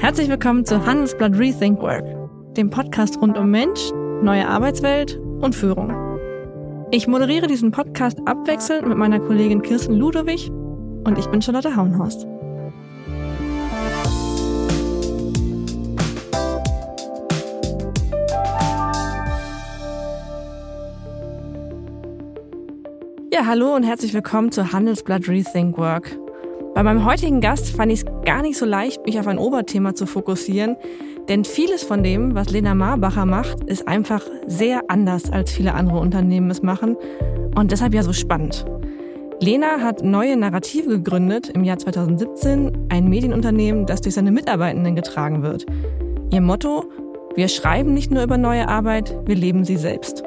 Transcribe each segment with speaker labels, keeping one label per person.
Speaker 1: Herzlich willkommen zu Handelsblatt Rethink Work, dem Podcast rund um Mensch, neue Arbeitswelt und Führung. Ich moderiere diesen Podcast abwechselnd mit meiner Kollegin Kirsten Ludowig und ich bin Charlotte Hauenhorst. Ja, hallo und herzlich willkommen zu Handelsblatt Rethink Work. Bei meinem heutigen Gast fand ich es gar nicht so leicht, mich auf ein Oberthema zu fokussieren, denn vieles von dem, was Lena Marbacher macht, ist einfach sehr anders, als viele andere Unternehmen es machen und deshalb ja so spannend. Lena hat neue Narrative gegründet im Jahr 2017, ein Medienunternehmen, das durch seine Mitarbeitenden getragen wird. Ihr Motto, wir schreiben nicht nur über neue Arbeit, wir leben sie selbst.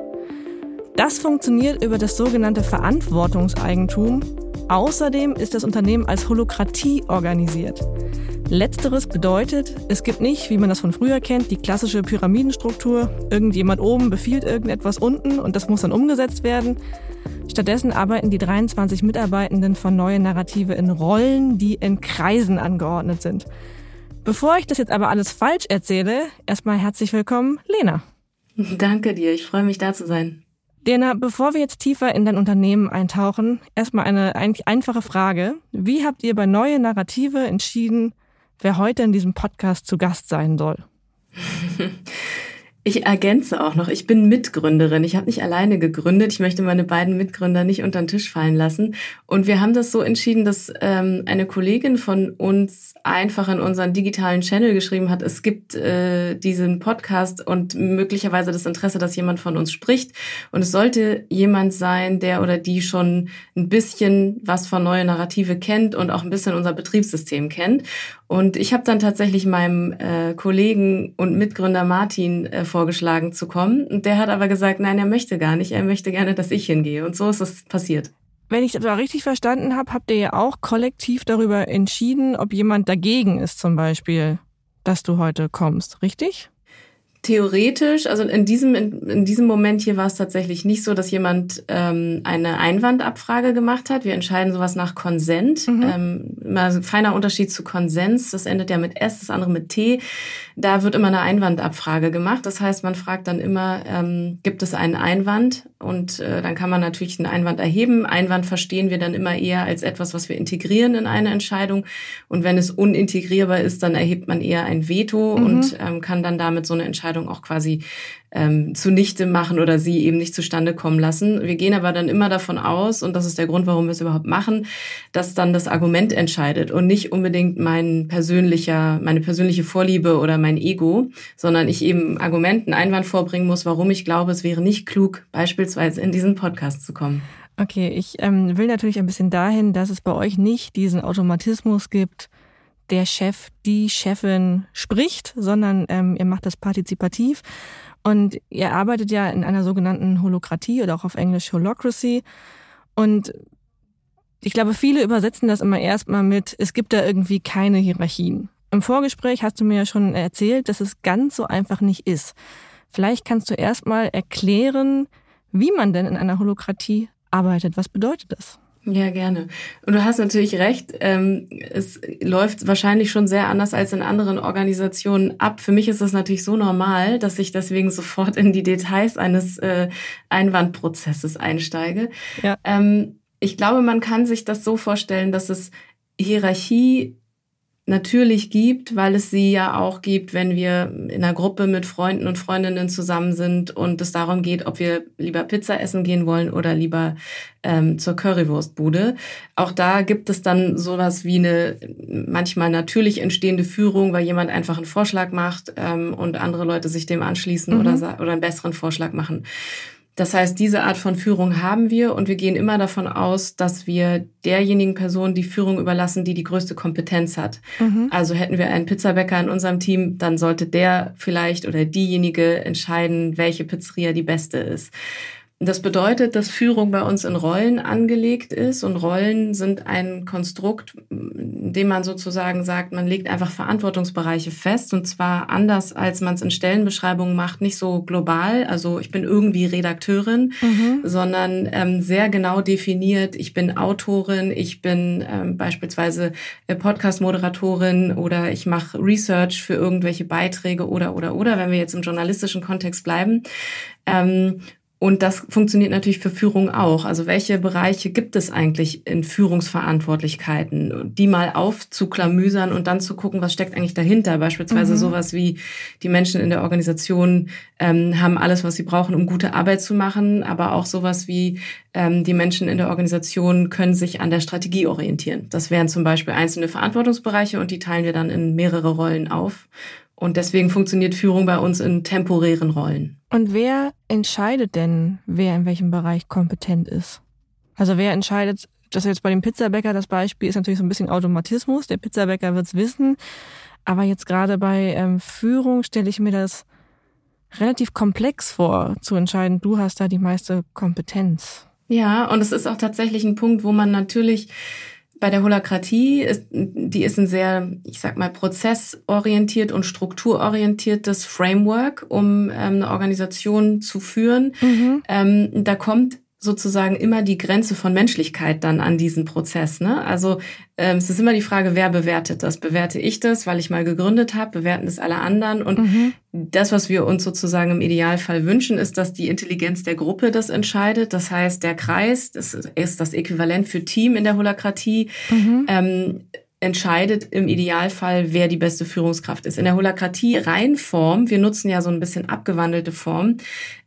Speaker 1: Das funktioniert über das sogenannte Verantwortungseigentum Außerdem ist das Unternehmen als Holokratie organisiert. Letzteres bedeutet, es gibt nicht, wie man das von früher kennt, die klassische Pyramidenstruktur. Irgendjemand oben befiehlt irgendetwas unten und das muss dann umgesetzt werden. Stattdessen arbeiten die 23 Mitarbeitenden von Neue Narrative in Rollen, die in Kreisen angeordnet sind. Bevor ich das jetzt aber alles falsch erzähle, erstmal herzlich willkommen, Lena.
Speaker 2: Danke dir, ich freue mich da zu sein.
Speaker 1: Dena, bevor wir jetzt tiefer in dein Unternehmen eintauchen, erstmal eine einfache Frage. Wie habt ihr bei Neue Narrative entschieden, wer heute in diesem Podcast zu Gast sein soll?
Speaker 2: Ich ergänze auch noch, ich bin Mitgründerin. Ich habe nicht alleine gegründet. Ich möchte meine beiden Mitgründer nicht unter den Tisch fallen lassen. Und wir haben das so entschieden, dass ähm, eine Kollegin von uns einfach in unseren digitalen Channel geschrieben hat, es gibt äh, diesen Podcast und möglicherweise das Interesse, dass jemand von uns spricht. Und es sollte jemand sein, der oder die schon ein bisschen was von neue Narrative kennt und auch ein bisschen unser Betriebssystem kennt. Und ich habe dann tatsächlich meinem äh, Kollegen und Mitgründer Martin äh, vorgeschlagen zu kommen. Und der hat aber gesagt, nein, er möchte gar nicht. Er möchte gerne, dass ich hingehe. Und so ist es passiert.
Speaker 1: Wenn ich das aber richtig verstanden habe, habt ihr ja auch kollektiv darüber entschieden, ob jemand dagegen ist zum Beispiel, dass du heute kommst, richtig?
Speaker 2: Theoretisch, also in diesem, in, in, diesem Moment hier war es tatsächlich nicht so, dass jemand ähm, eine Einwandabfrage gemacht hat. Wir entscheiden sowas nach Konsent. Mhm. Ähm, immer ein feiner Unterschied zu Konsens. Das endet ja mit S, das andere mit T. Da wird immer eine Einwandabfrage gemacht. Das heißt, man fragt dann immer, ähm, gibt es einen Einwand? Und äh, dann kann man natürlich einen Einwand erheben. Einwand verstehen wir dann immer eher als etwas, was wir integrieren in eine Entscheidung. Und wenn es unintegrierbar ist, dann erhebt man eher ein Veto mhm. und ähm, kann dann damit so eine Entscheidung Entscheidung auch quasi ähm, zunichte machen oder sie eben nicht zustande kommen lassen. Wir gehen aber dann immer davon aus, und das ist der Grund, warum wir es überhaupt machen, dass dann das Argument entscheidet und nicht unbedingt mein persönlicher, meine persönliche Vorliebe oder mein Ego, sondern ich eben Argumenten, Einwand vorbringen muss, warum ich glaube, es wäre nicht klug, beispielsweise in diesen Podcast zu kommen.
Speaker 1: Okay, ich ähm, will natürlich ein bisschen dahin, dass es bei euch nicht diesen Automatismus gibt, der Chef, die Chefin spricht, sondern ähm, ihr macht das partizipativ. Und ihr arbeitet ja in einer sogenannten Holokratie oder auch auf Englisch Holocracy. Und ich glaube, viele übersetzen das immer erstmal mit, es gibt da irgendwie keine Hierarchien. Im Vorgespräch hast du mir ja schon erzählt, dass es ganz so einfach nicht ist. Vielleicht kannst du erstmal erklären, wie man denn in einer Holokratie arbeitet. Was bedeutet das?
Speaker 2: Ja, gerne. Und du hast natürlich recht, ähm, es läuft wahrscheinlich schon sehr anders als in anderen Organisationen ab. Für mich ist es natürlich so normal, dass ich deswegen sofort in die Details eines äh, Einwandprozesses einsteige. Ja. Ähm, ich glaube, man kann sich das so vorstellen, dass es Hierarchie natürlich gibt, weil es sie ja auch gibt, wenn wir in einer Gruppe mit Freunden und Freundinnen zusammen sind und es darum geht, ob wir lieber Pizza essen gehen wollen oder lieber ähm, zur Currywurstbude. Auch da gibt es dann sowas wie eine manchmal natürlich entstehende Führung, weil jemand einfach einen Vorschlag macht ähm, und andere Leute sich dem anschließen mhm. oder, oder einen besseren Vorschlag machen. Das heißt, diese Art von Führung haben wir und wir gehen immer davon aus, dass wir derjenigen Person die Führung überlassen, die die größte Kompetenz hat. Mhm. Also hätten wir einen Pizzabäcker in unserem Team, dann sollte der vielleicht oder diejenige entscheiden, welche Pizzeria die beste ist. Das bedeutet, dass Führung bei uns in Rollen angelegt ist und Rollen sind ein Konstrukt, in dem man sozusagen sagt, man legt einfach Verantwortungsbereiche fest und zwar anders, als man es in Stellenbeschreibungen macht, nicht so global, also ich bin irgendwie Redakteurin, mhm. sondern ähm, sehr genau definiert, ich bin Autorin, ich bin ähm, beispielsweise äh, Podcast-Moderatorin oder ich mache Research für irgendwelche Beiträge oder oder oder, wenn wir jetzt im journalistischen Kontext bleiben. Ähm, und das funktioniert natürlich für Führung auch. Also welche Bereiche gibt es eigentlich in Führungsverantwortlichkeiten, die mal aufzuklamüsern und dann zu gucken, was steckt eigentlich dahinter. Beispielsweise mhm. sowas wie die Menschen in der Organisation ähm, haben alles, was sie brauchen, um gute Arbeit zu machen, aber auch sowas wie ähm, die Menschen in der Organisation können sich an der Strategie orientieren. Das wären zum Beispiel einzelne Verantwortungsbereiche und die teilen wir dann in mehrere Rollen auf. Und deswegen funktioniert Führung bei uns in temporären Rollen.
Speaker 1: Und wer entscheidet denn, wer in welchem Bereich kompetent ist? Also wer entscheidet, das jetzt bei dem Pizzabäcker das Beispiel ist natürlich so ein bisschen Automatismus. Der Pizzabäcker wird's wissen. Aber jetzt gerade bei ähm, Führung stelle ich mir das relativ komplex vor, zu entscheiden, du hast da die meiste Kompetenz.
Speaker 2: Ja, und es ist auch tatsächlich ein Punkt, wo man natürlich bei der Holakratie ist, die ist ein sehr, ich sag mal, prozessorientiert und strukturorientiertes Framework, um ähm, eine Organisation zu führen. Mhm. Ähm, da kommt sozusagen immer die Grenze von Menschlichkeit dann an diesen Prozess. Ne? Also ähm, es ist immer die Frage, wer bewertet das? Bewerte ich das, weil ich mal gegründet habe? Bewerten das alle anderen? Und mhm. das, was wir uns sozusagen im Idealfall wünschen, ist, dass die Intelligenz der Gruppe das entscheidet. Das heißt, der Kreis, das ist das Äquivalent für Team in der Holakratie. Mhm. Ähm, entscheidet im Idealfall, wer die beste Führungskraft ist. In der Holakratie Reinform, wir nutzen ja so ein bisschen abgewandelte Form,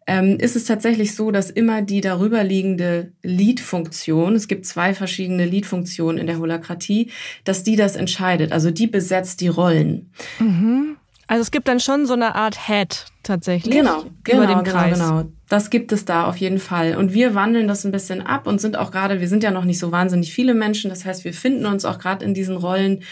Speaker 2: ähm, ist es tatsächlich so, dass immer die darüberliegende Lead-Funktion, es gibt zwei verschiedene Lead-Funktionen in der Holakratie, dass die das entscheidet. Also die besetzt die Rollen.
Speaker 1: Mhm. Also es gibt dann schon so eine Art Head tatsächlich
Speaker 2: genau, über genau, dem genau, Kreis. Genau, genau. Das gibt es da auf jeden Fall. Und wir wandeln das ein bisschen ab und sind auch gerade, wir sind ja noch nicht so wahnsinnig viele Menschen. Das heißt, wir finden uns auch gerade in diesen Rollen,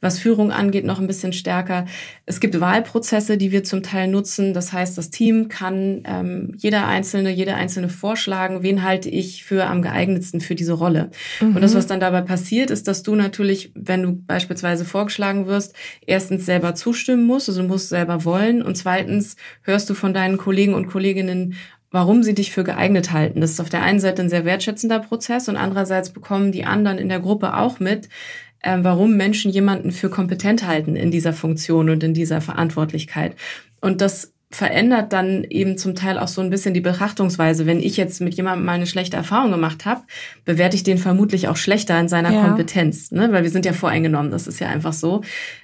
Speaker 2: was Führung angeht, noch ein bisschen stärker. Es gibt Wahlprozesse, die wir zum Teil nutzen. Das heißt, das Team kann ähm, jeder Einzelne, jeder Einzelne vorschlagen, wen halte ich für am geeignetsten für diese Rolle. Mhm. Und das, was dann dabei passiert, ist, dass du natürlich, wenn du beispielsweise vorgeschlagen wirst, erstens selber zustimmen musst, also du musst selber wollen und zweitens hörst du von deinen Kollegen und Kolleginnen warum sie dich für geeignet halten. Das ist auf der einen Seite ein sehr wertschätzender Prozess und andererseits bekommen die anderen in der Gruppe auch mit, äh, warum Menschen jemanden für kompetent halten in dieser Funktion und in dieser Verantwortlichkeit. Und das verändert dann eben zum Teil auch so ein bisschen die Betrachtungsweise. Wenn ich jetzt mit jemandem mal eine schlechte Erfahrung gemacht habe, bewerte ich den vermutlich auch schlechter in seiner ja. Kompetenz, ne? weil wir sind ja voreingenommen, das ist ja einfach so.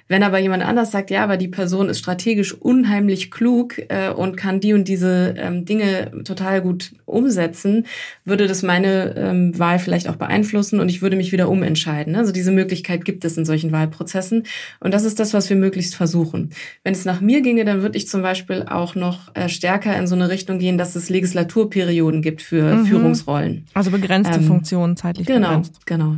Speaker 2: Wenn aber jemand anders sagt, ja, aber die Person ist strategisch unheimlich klug äh, und kann die und diese ähm, Dinge total gut umsetzen, würde das meine ähm, Wahl vielleicht auch beeinflussen und ich würde mich wieder umentscheiden. Also diese Möglichkeit gibt es in solchen Wahlprozessen und das ist das, was wir möglichst versuchen. Wenn es nach mir ginge, dann würde ich zum Beispiel auch noch äh, stärker in so eine Richtung gehen, dass es Legislaturperioden gibt für mhm. Führungsrollen.
Speaker 1: Also begrenzte ähm, Funktionen zeitlich
Speaker 2: genau,
Speaker 1: begrenzt.
Speaker 2: Genau.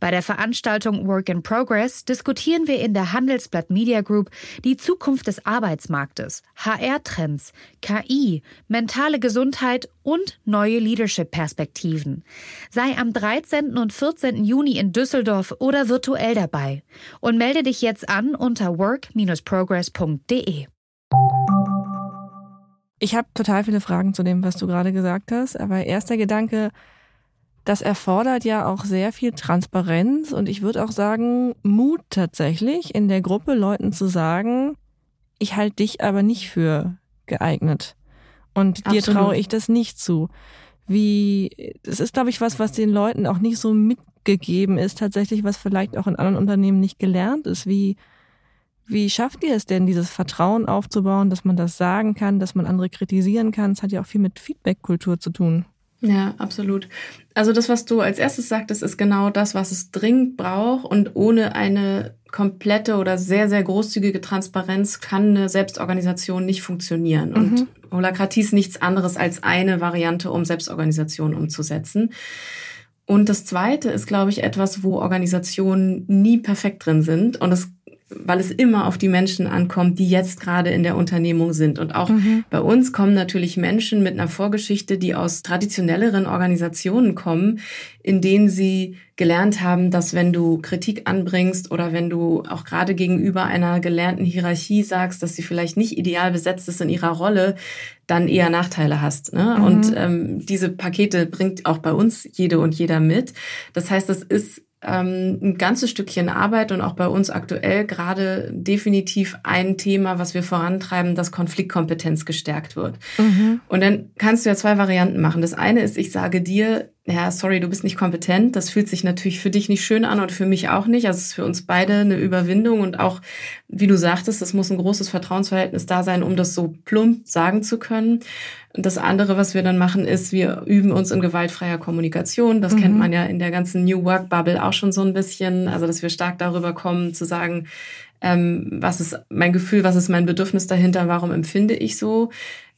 Speaker 3: Bei der Veranstaltung Work in Progress diskutieren wir in der Handelsblatt Media Group die Zukunft des Arbeitsmarktes, HR-Trends, KI, mentale Gesundheit und neue Leadership-Perspektiven. Sei am 13. und 14. Juni in Düsseldorf oder virtuell dabei und melde dich jetzt an unter work-progress.de.
Speaker 1: Ich habe total viele Fragen zu dem, was du gerade gesagt hast, aber erster Gedanke, das erfordert ja auch sehr viel Transparenz und ich würde auch sagen, Mut tatsächlich in der Gruppe Leuten zu sagen, ich halte dich aber nicht für geeignet. Und dir traue ich das nicht zu. Wie, das ist, glaube ich, was, was den Leuten auch nicht so mitgegeben ist, tatsächlich, was vielleicht auch in anderen Unternehmen nicht gelernt ist. Wie, wie schafft ihr es denn, dieses Vertrauen aufzubauen, dass man das sagen kann, dass man andere kritisieren kann? Es hat ja auch viel mit Feedback-Kultur zu tun.
Speaker 2: Ja, absolut. Also das, was du als erstes sagtest, ist genau das, was es dringend braucht. Und ohne eine komplette oder sehr, sehr großzügige Transparenz kann eine Selbstorganisation nicht funktionieren. Mhm. Und Holakratie ist nichts anderes als eine Variante, um Selbstorganisation umzusetzen. Und das Zweite ist, glaube ich, etwas, wo Organisationen nie perfekt drin sind. Und das weil es immer auf die Menschen ankommt, die jetzt gerade in der Unternehmung sind. Und auch mhm. bei uns kommen natürlich Menschen mit einer Vorgeschichte, die aus traditionelleren Organisationen kommen, in denen sie gelernt haben, dass wenn du Kritik anbringst oder wenn du auch gerade gegenüber einer gelernten Hierarchie sagst, dass sie vielleicht nicht ideal besetzt ist in ihrer Rolle, dann eher Nachteile hast. Ne? Mhm. Und ähm, diese Pakete bringt auch bei uns jede und jeder mit. Das heißt, das ist ähm, ein ganzes Stückchen Arbeit und auch bei uns aktuell gerade definitiv ein Thema, was wir vorantreiben, dass Konfliktkompetenz gestärkt wird. Mhm. Und dann kannst du ja zwei Varianten machen. Das eine ist, ich sage dir, ja, sorry, du bist nicht kompetent. Das fühlt sich natürlich für dich nicht schön an und für mich auch nicht. Also es ist für uns beide eine Überwindung und auch, wie du sagtest, es muss ein großes Vertrauensverhältnis da sein, um das so plump sagen zu können. Und das andere, was wir dann machen, ist, wir üben uns in gewaltfreier Kommunikation. Das mhm. kennt man ja in der ganzen New Work Bubble auch schon so ein bisschen. Also, dass wir stark darüber kommen, zu sagen, ähm, was ist mein Gefühl, was ist mein Bedürfnis dahinter, warum empfinde ich so.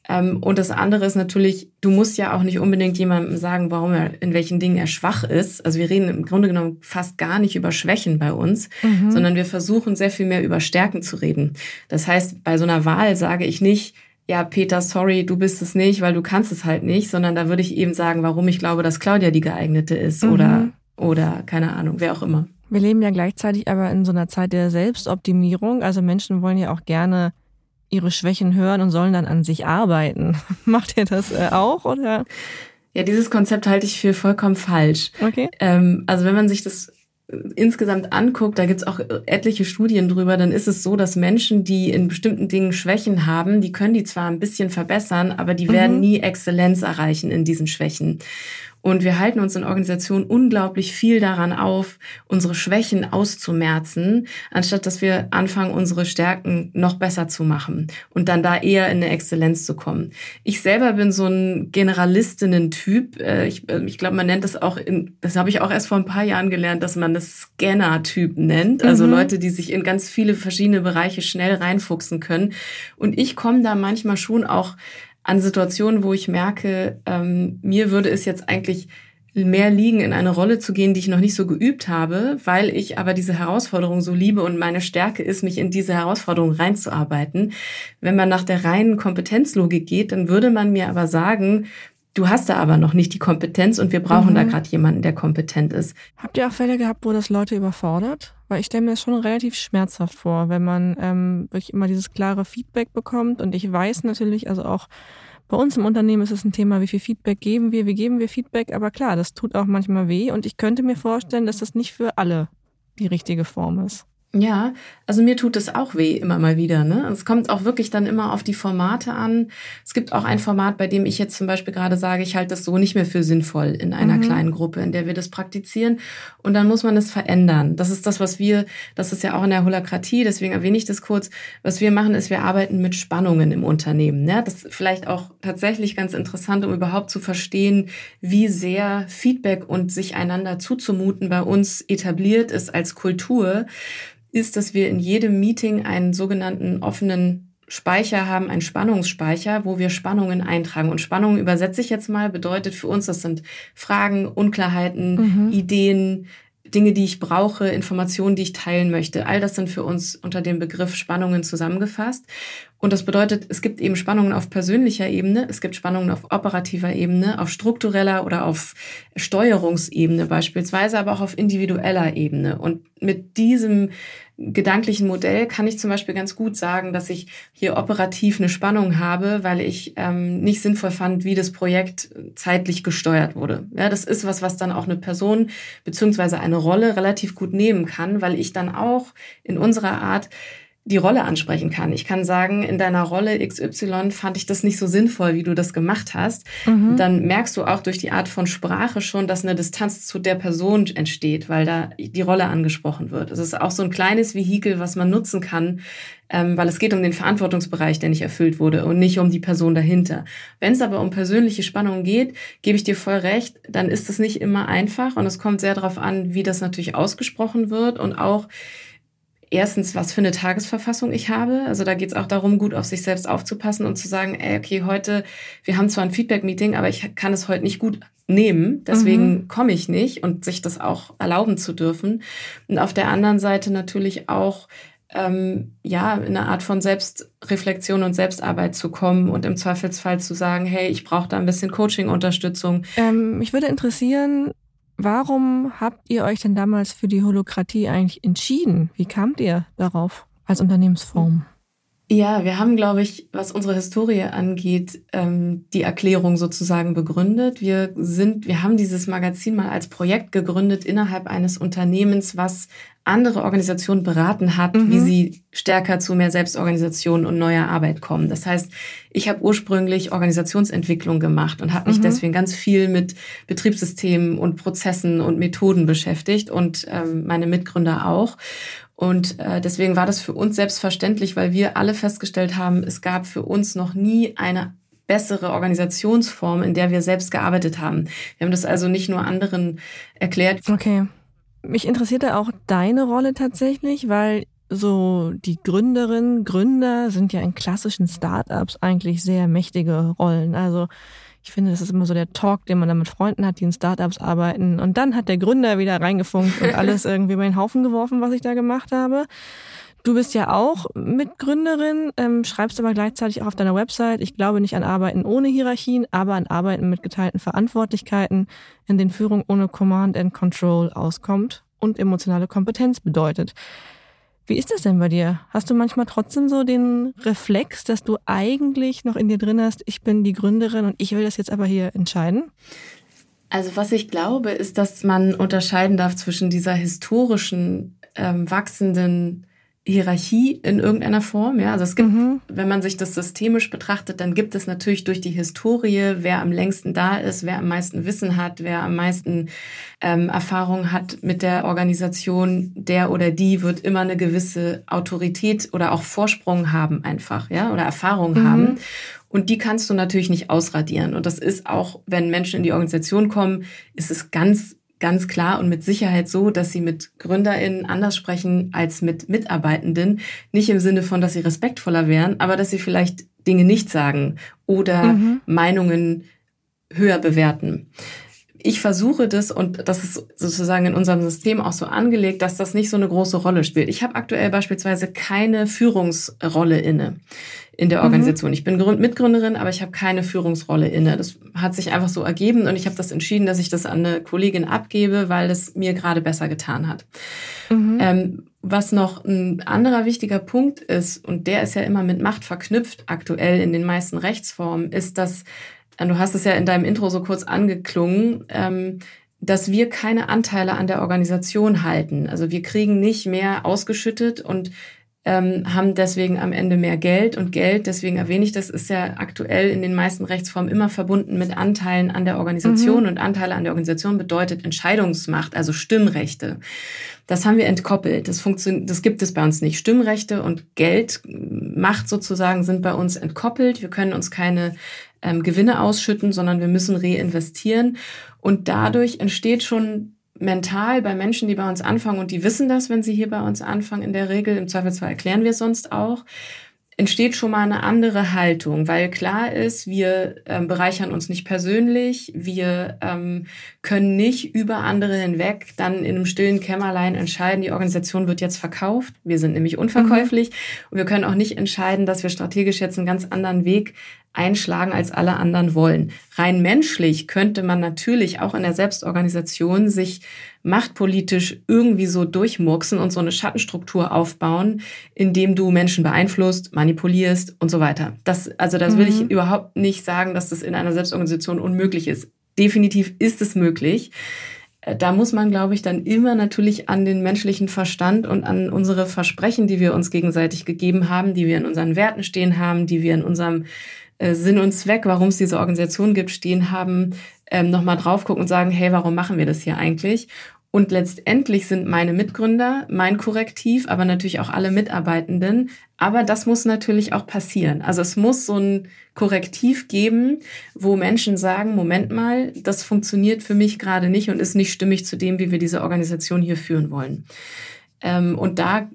Speaker 2: Ähm, und das andere ist natürlich, du musst ja auch nicht unbedingt jemandem sagen, warum er in welchen Dingen er schwach ist. Also wir reden im Grunde genommen fast gar nicht über Schwächen bei uns, mhm. sondern wir versuchen sehr viel mehr über Stärken zu reden. Das heißt, bei so einer Wahl sage ich nicht, ja, Peter, sorry, du bist es nicht, weil du kannst es halt nicht, sondern da würde ich eben sagen, warum ich glaube, dass Claudia die geeignete ist mhm. oder, oder keine Ahnung, wer auch immer.
Speaker 1: Wir leben ja gleichzeitig aber in so einer Zeit der Selbstoptimierung. Also Menschen wollen ja auch gerne ihre Schwächen hören und sollen dann an sich arbeiten. Macht ihr das äh, auch oder?
Speaker 2: Ja, dieses Konzept halte ich für vollkommen falsch.
Speaker 1: Okay.
Speaker 2: Ähm, also wenn man sich das äh, insgesamt anguckt, da gibt's auch etliche Studien drüber, dann ist es so, dass Menschen, die in bestimmten Dingen Schwächen haben, die können die zwar ein bisschen verbessern, aber die werden mhm. nie Exzellenz erreichen in diesen Schwächen. Und wir halten uns in Organisationen unglaublich viel daran auf, unsere Schwächen auszumerzen, anstatt dass wir anfangen, unsere Stärken noch besser zu machen und dann da eher in eine Exzellenz zu kommen. Ich selber bin so ein Generalistinnen-Typ. Äh, ich, äh, ich glaube, man nennt das auch, in, das habe ich auch erst vor ein paar Jahren gelernt, dass man das Scanner-Typ nennt. Also mhm. Leute, die sich in ganz viele verschiedene Bereiche schnell reinfuchsen können. Und ich komme da manchmal schon auch an Situationen, wo ich merke, ähm, mir würde es jetzt eigentlich mehr liegen, in eine Rolle zu gehen, die ich noch nicht so geübt habe, weil ich aber diese Herausforderung so liebe und meine Stärke ist, mich in diese Herausforderung reinzuarbeiten. Wenn man nach der reinen Kompetenzlogik geht, dann würde man mir aber sagen, du hast da aber noch nicht die Kompetenz und wir brauchen mhm. da gerade jemanden, der kompetent ist.
Speaker 1: Habt ihr auch Fälle gehabt, wo das Leute überfordert? Weil ich stelle mir das schon relativ schmerzhaft vor, wenn man ähm, wirklich immer dieses klare Feedback bekommt. Und ich weiß natürlich, also auch bei uns im Unternehmen ist es ein Thema, wie viel Feedback geben wir, wie geben wir Feedback. Aber klar, das tut auch manchmal weh. Und ich könnte mir vorstellen, dass das nicht für alle die richtige Form ist.
Speaker 2: Ja, also mir tut es auch weh immer mal wieder. Ne? Es kommt auch wirklich dann immer auf die Formate an. Es gibt auch ein Format, bei dem ich jetzt zum Beispiel gerade sage, ich halte das so nicht mehr für sinnvoll in einer mhm. kleinen Gruppe, in der wir das praktizieren. Und dann muss man es verändern. Das ist das, was wir, das ist ja auch in der Holakratie, deswegen erwähne ich das kurz. Was wir machen, ist, wir arbeiten mit Spannungen im Unternehmen. Ne? Das ist vielleicht auch tatsächlich ganz interessant, um überhaupt zu verstehen, wie sehr Feedback und sich einander zuzumuten bei uns etabliert ist als Kultur ist, dass wir in jedem Meeting einen sogenannten offenen Speicher haben, einen Spannungsspeicher, wo wir Spannungen eintragen. Und Spannungen übersetze ich jetzt mal, bedeutet für uns, das sind Fragen, Unklarheiten, mhm. Ideen, Dinge, die ich brauche, Informationen, die ich teilen möchte. All das sind für uns unter dem Begriff Spannungen zusammengefasst. Und das bedeutet, es gibt eben Spannungen auf persönlicher Ebene, es gibt Spannungen auf operativer Ebene, auf struktureller oder auf Steuerungsebene beispielsweise, aber auch auf individueller Ebene. Und mit diesem gedanklichen Modell kann ich zum Beispiel ganz gut sagen, dass ich hier operativ eine Spannung habe, weil ich ähm, nicht sinnvoll fand, wie das Projekt zeitlich gesteuert wurde. Ja, das ist was, was dann auch eine Person beziehungsweise eine Rolle relativ gut nehmen kann, weil ich dann auch in unserer Art die Rolle ansprechen kann. Ich kann sagen, in deiner Rolle XY fand ich das nicht so sinnvoll, wie du das gemacht hast. Mhm. Dann merkst du auch durch die Art von Sprache schon, dass eine Distanz zu der Person entsteht, weil da die Rolle angesprochen wird. Es ist auch so ein kleines Vehikel, was man nutzen kann, ähm, weil es geht um den Verantwortungsbereich, der nicht erfüllt wurde und nicht um die Person dahinter. Wenn es aber um persönliche Spannungen geht, gebe ich dir voll recht, dann ist es nicht immer einfach und es kommt sehr darauf an, wie das natürlich ausgesprochen wird und auch erstens, was für eine Tagesverfassung ich habe. Also da geht es auch darum, gut auf sich selbst aufzupassen und zu sagen, ey, okay, heute, wir haben zwar ein Feedback-Meeting, aber ich kann es heute nicht gut nehmen, deswegen mhm. komme ich nicht und sich das auch erlauben zu dürfen. Und auf der anderen Seite natürlich auch ähm, ja, in eine Art von Selbstreflexion und Selbstarbeit zu kommen und im Zweifelsfall zu sagen, hey, ich brauche da ein bisschen Coaching-Unterstützung.
Speaker 1: Ähm, mich würde interessieren, Warum habt ihr euch denn damals für die Holokratie eigentlich entschieden? Wie kamt ihr darauf als Unternehmensform?
Speaker 2: Ja, wir haben, glaube ich, was unsere Historie angeht, ähm, die Erklärung sozusagen begründet. Wir sind, wir haben dieses Magazin mal als Projekt gegründet innerhalb eines Unternehmens, was andere Organisationen beraten hat, mhm. wie sie stärker zu mehr Selbstorganisation und neuer Arbeit kommen. Das heißt, ich habe ursprünglich Organisationsentwicklung gemacht und habe mich mhm. deswegen ganz viel mit Betriebssystemen und Prozessen und Methoden beschäftigt und ähm, meine Mitgründer auch. Und äh, deswegen war das für uns selbstverständlich, weil wir alle festgestellt haben, es gab für uns noch nie eine bessere Organisationsform, in der wir selbst gearbeitet haben. Wir haben das also nicht nur anderen erklärt.
Speaker 1: Okay. Mich interessierte auch deine Rolle tatsächlich, weil so die Gründerinnen, Gründer sind ja in klassischen Startups eigentlich sehr mächtige Rollen. Also ich finde, das ist immer so der Talk, den man dann mit Freunden hat, die in Startups arbeiten. Und dann hat der Gründer wieder reingefunkt und alles irgendwie über den Haufen geworfen, was ich da gemacht habe. Du bist ja auch Mitgründerin, ähm, schreibst aber gleichzeitig auch auf deiner Website, ich glaube nicht an Arbeiten ohne Hierarchien, aber an Arbeiten mit geteilten Verantwortlichkeiten, in denen Führung ohne Command and Control auskommt und emotionale Kompetenz bedeutet. Wie ist das denn bei dir? Hast du manchmal trotzdem so den Reflex, dass du eigentlich noch in dir drin hast, ich bin die Gründerin und ich will das jetzt aber hier entscheiden?
Speaker 2: Also was ich glaube, ist, dass man unterscheiden darf zwischen dieser historischen, ähm, wachsenden Hierarchie in irgendeiner Form. Ja, also es gibt, mhm. wenn man sich das systemisch betrachtet, dann gibt es natürlich durch die Historie, wer am längsten da ist, wer am meisten Wissen hat, wer am meisten ähm, Erfahrung hat mit der Organisation, der oder die wird immer eine gewisse Autorität oder auch Vorsprung haben einfach, ja, oder Erfahrung mhm. haben. Und die kannst du natürlich nicht ausradieren. Und das ist auch, wenn Menschen in die Organisation kommen, ist es ganz ganz klar und mit Sicherheit so, dass sie mit GründerInnen anders sprechen als mit Mitarbeitenden. Nicht im Sinne von, dass sie respektvoller wären, aber dass sie vielleicht Dinge nicht sagen oder mhm. Meinungen höher bewerten. Ich versuche das und das ist sozusagen in unserem System auch so angelegt, dass das nicht so eine große Rolle spielt. Ich habe aktuell beispielsweise keine Führungsrolle inne in der mhm. Organisation. Mhm. Ich bin Mitgründerin, aber ich habe keine Führungsrolle inne. Das hat sich einfach so ergeben und ich habe das entschieden, dass ich das an eine Kollegin abgebe, weil es mir gerade besser getan hat. Mhm. Ähm, was noch ein anderer wichtiger Punkt ist, und der ist ja immer mit Macht verknüpft aktuell in den meisten Rechtsformen, ist, dass, du hast es ja in deinem Intro so kurz angeklungen, ähm, dass wir keine Anteile an der Organisation halten. Also wir kriegen nicht mehr ausgeschüttet und ähm, haben deswegen am Ende mehr Geld und Geld, deswegen erwähne ich das, ist ja aktuell in den meisten Rechtsformen immer verbunden mit Anteilen an der Organisation mhm. und Anteile an der Organisation bedeutet Entscheidungsmacht, also Stimmrechte. Das haben wir entkoppelt. Das funktioniert, das gibt es bei uns nicht. Stimmrechte und Geld, Macht sozusagen sind bei uns entkoppelt. Wir können uns keine ähm, Gewinne ausschütten, sondern wir müssen reinvestieren. Und dadurch entsteht schon mental bei Menschen, die bei uns anfangen und die wissen das, wenn sie hier bei uns anfangen, in der Regel, im Zweifelsfall erklären wir es sonst auch, entsteht schon mal eine andere Haltung, weil klar ist, wir ähm, bereichern uns nicht persönlich, wir ähm, können nicht über andere hinweg dann in einem stillen Kämmerlein entscheiden, die Organisation wird jetzt verkauft, wir sind nämlich unverkäuflich mhm. und wir können auch nicht entscheiden, dass wir strategisch jetzt einen ganz anderen Weg einschlagen, als alle anderen wollen. Rein menschlich könnte man natürlich auch in der Selbstorganisation sich machtpolitisch irgendwie so durchmurksen und so eine Schattenstruktur aufbauen, indem du Menschen beeinflusst, manipulierst und so weiter. Das, also das will ich mhm. überhaupt nicht sagen, dass das in einer Selbstorganisation unmöglich ist. Definitiv ist es möglich. Äh, da muss man, glaube ich, dann immer natürlich an den menschlichen Verstand und an unsere Versprechen, die wir uns gegenseitig gegeben haben, die wir in unseren Werten stehen haben, die wir in unserem äh, Sinn und Zweck, warum es diese Organisation gibt, stehen haben, ähm, nochmal drauf gucken und sagen, hey, warum machen wir das hier eigentlich? Und letztendlich sind meine Mitgründer mein Korrektiv, aber natürlich auch alle Mitarbeitenden. Aber das muss natürlich auch passieren. Also es muss so ein Korrektiv geben, wo Menschen sagen, Moment mal, das funktioniert für mich gerade nicht und ist nicht stimmig zu dem, wie wir diese Organisation hier führen wollen. Ähm, und da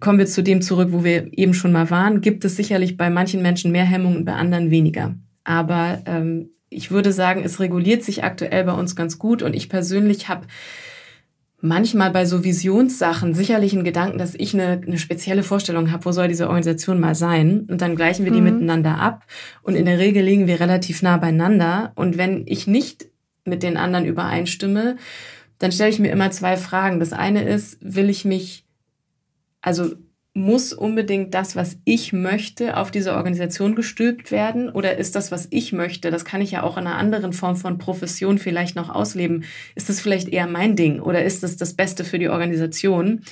Speaker 2: kommen wir zu dem zurück, wo wir eben schon mal waren, gibt es sicherlich bei manchen Menschen mehr Hemmungen und bei anderen weniger. Aber ähm, ich würde sagen, es reguliert sich aktuell bei uns ganz gut und ich persönlich habe manchmal bei so Visionssachen sicherlich einen Gedanken, dass ich eine, eine spezielle Vorstellung habe, wo soll diese Organisation mal sein und dann gleichen wir die mhm. miteinander ab und in der Regel liegen wir relativ nah beieinander und wenn ich nicht mit den anderen übereinstimme, dann stelle ich mir immer zwei Fragen. Das eine ist, will ich mich, also muss unbedingt das, was ich möchte, auf diese Organisation gestülpt werden? Oder ist das, was ich möchte, das kann ich ja auch in einer anderen Form von Profession vielleicht noch ausleben, ist das vielleicht eher mein Ding oder ist das das Beste für die Organisation?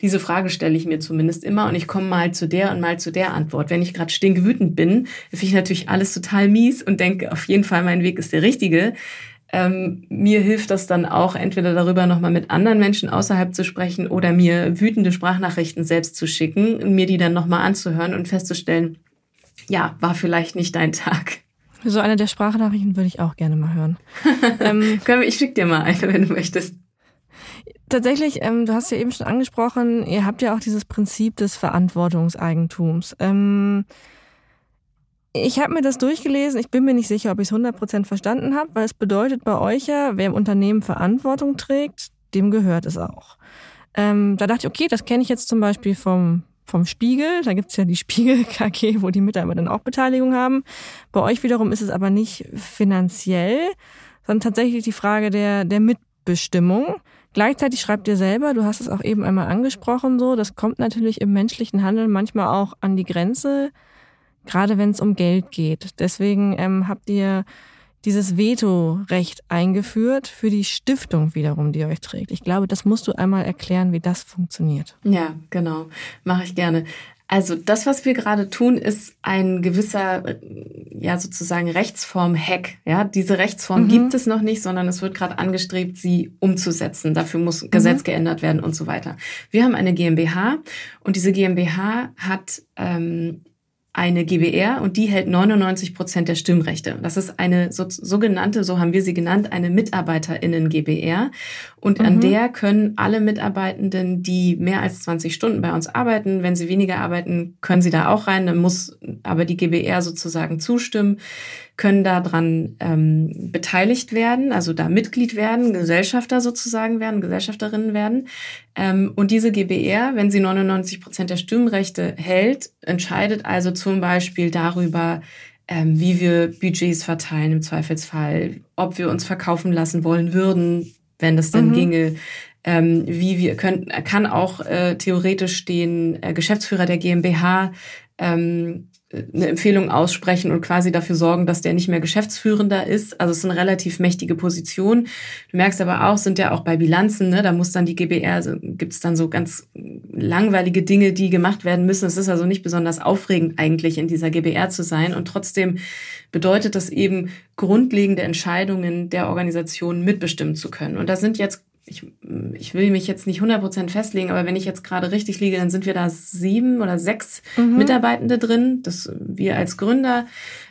Speaker 2: Diese Frage stelle ich mir zumindest immer und ich komme mal zu der und mal zu der Antwort. Wenn ich gerade stinkewütend bin, finde ich natürlich alles total mies und denke, auf jeden Fall mein Weg ist der richtige. Ähm, mir hilft das dann auch, entweder darüber nochmal mit anderen Menschen außerhalb zu sprechen oder mir wütende Sprachnachrichten selbst zu schicken, mir die dann nochmal anzuhören und festzustellen, ja, war vielleicht nicht dein Tag.
Speaker 1: So eine der Sprachnachrichten würde ich auch gerne mal hören.
Speaker 2: ähm, ich schicke dir mal eine, wenn du möchtest.
Speaker 1: Tatsächlich, ähm, du hast ja eben schon angesprochen, ihr habt ja auch dieses Prinzip des Verantwortungseigentums. Ähm, ich habe mir das durchgelesen. Ich bin mir nicht sicher, ob ich es 100% verstanden habe, weil es bedeutet bei euch ja, wer im Unternehmen Verantwortung trägt, dem gehört es auch. Ähm, da dachte ich, okay, das kenne ich jetzt zum Beispiel vom, vom Spiegel. Da gibt's ja die Spiegel-KG, wo die Mitarbeiter dann auch Beteiligung haben. Bei euch wiederum ist es aber nicht finanziell, sondern tatsächlich die Frage der, der Mitbestimmung. Gleichzeitig schreibt ihr selber, du hast es auch eben einmal angesprochen, so, das kommt natürlich im menschlichen Handeln manchmal auch an die Grenze gerade wenn es um Geld geht. Deswegen ähm, habt ihr dieses Vetorecht eingeführt für die Stiftung wiederum, die euch trägt. Ich glaube, das musst du einmal erklären, wie das funktioniert.
Speaker 2: Ja, genau. Mache ich gerne. Also das, was wir gerade tun, ist ein gewisser, ja sozusagen Rechtsform-Hack. Ja, diese Rechtsform mhm. gibt es noch nicht, sondern es wird gerade angestrebt, sie umzusetzen. Dafür muss mhm. Gesetz geändert werden und so weiter. Wir haben eine GmbH und diese GmbH hat ähm, eine GBR und die hält 99 Prozent der Stimmrechte. Das ist eine so, sogenannte, so haben wir sie genannt, eine MitarbeiterInnen GBR. Und mhm. an der können alle Mitarbeitenden, die mehr als 20 Stunden bei uns arbeiten, wenn sie weniger arbeiten, können sie da auch rein. Dann muss aber die GBR sozusagen zustimmen können daran ähm, beteiligt werden, also da Mitglied werden, Gesellschafter sozusagen werden, Gesellschafterinnen werden. Ähm, und diese GBR, wenn sie 99 Prozent der Stimmrechte hält, entscheidet also zum Beispiel darüber, ähm, wie wir Budgets verteilen im Zweifelsfall, ob wir uns verkaufen lassen wollen würden, wenn das dann mhm. ginge, ähm, wie wir können, kann auch äh, theoretisch den äh, Geschäftsführer der GmbH ähm, eine Empfehlung aussprechen und quasi dafür sorgen, dass der nicht mehr Geschäftsführender ist. Also es ist eine relativ mächtige Position. Du merkst aber auch, sind ja auch bei Bilanzen, ne, da muss dann die GBR, also gibt es dann so ganz langweilige Dinge, die gemacht werden müssen. Es ist also nicht besonders aufregend eigentlich in dieser GBR zu sein und trotzdem bedeutet das eben, grundlegende Entscheidungen der Organisation mitbestimmen zu können. Und da sind jetzt ich, ich will mich jetzt nicht 100% festlegen, aber wenn ich jetzt gerade richtig liege, dann sind wir da sieben oder sechs mhm. Mitarbeitende drin. Das wir als Gründer.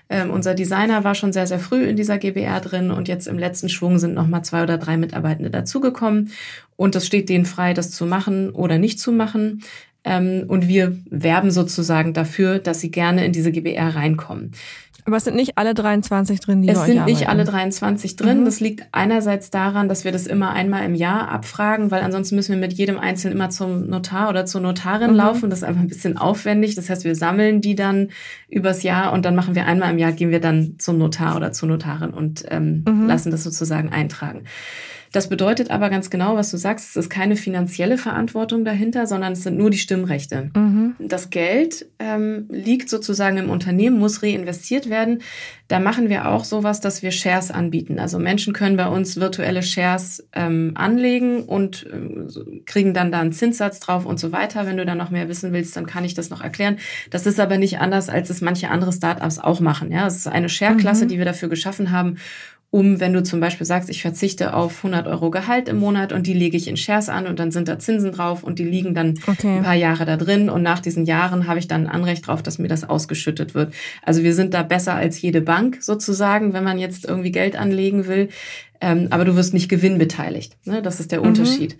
Speaker 2: Ähm, unser Designer war schon sehr, sehr früh in dieser GBR drin und jetzt im letzten Schwung sind nochmal zwei oder drei Mitarbeitende dazugekommen. Und das steht denen frei, das zu machen oder nicht zu machen. Ähm, und wir werben sozusagen dafür, dass sie gerne in diese GBR reinkommen.
Speaker 1: Aber es sind nicht alle 23 drin,
Speaker 2: die Es sind arbeiten. nicht alle 23 drin. Mhm. Das liegt einerseits daran, dass wir das immer einmal im Jahr abfragen, weil ansonsten müssen wir mit jedem Einzelnen immer zum Notar oder zur Notarin mhm. laufen. Das ist einfach ein bisschen aufwendig. Das heißt, wir sammeln die dann übers Jahr und dann machen wir einmal im Jahr, gehen wir dann zum Notar oder zur Notarin und ähm, mhm. lassen das sozusagen eintragen. Das bedeutet aber ganz genau, was du sagst, es ist keine finanzielle Verantwortung dahinter, sondern es sind nur die Stimmrechte. Mhm. Das Geld ähm, liegt sozusagen im Unternehmen, muss reinvestiert werden. Da machen wir auch sowas, dass wir Shares anbieten. Also Menschen können bei uns virtuelle Shares ähm, anlegen und äh, kriegen dann da einen Zinssatz drauf und so weiter. Wenn du da noch mehr wissen willst, dann kann ich das noch erklären. Das ist aber nicht anders, als es manche andere Startups auch machen. Ja, es ist eine Share-Klasse, mhm. die wir dafür geschaffen haben, um, wenn du zum Beispiel sagst, ich verzichte auf 100 Euro Gehalt im Monat und die lege ich in Shares an und dann sind da Zinsen drauf und die liegen dann okay. ein paar Jahre da drin und nach diesen Jahren habe ich dann ein Anrecht drauf, dass mir das ausgeschüttet wird. Also wir sind da besser als jede Bank sozusagen, wenn man jetzt irgendwie Geld anlegen will. Ähm, aber du wirst nicht gewinnbeteiligt. Ne? Das ist der mhm. Unterschied.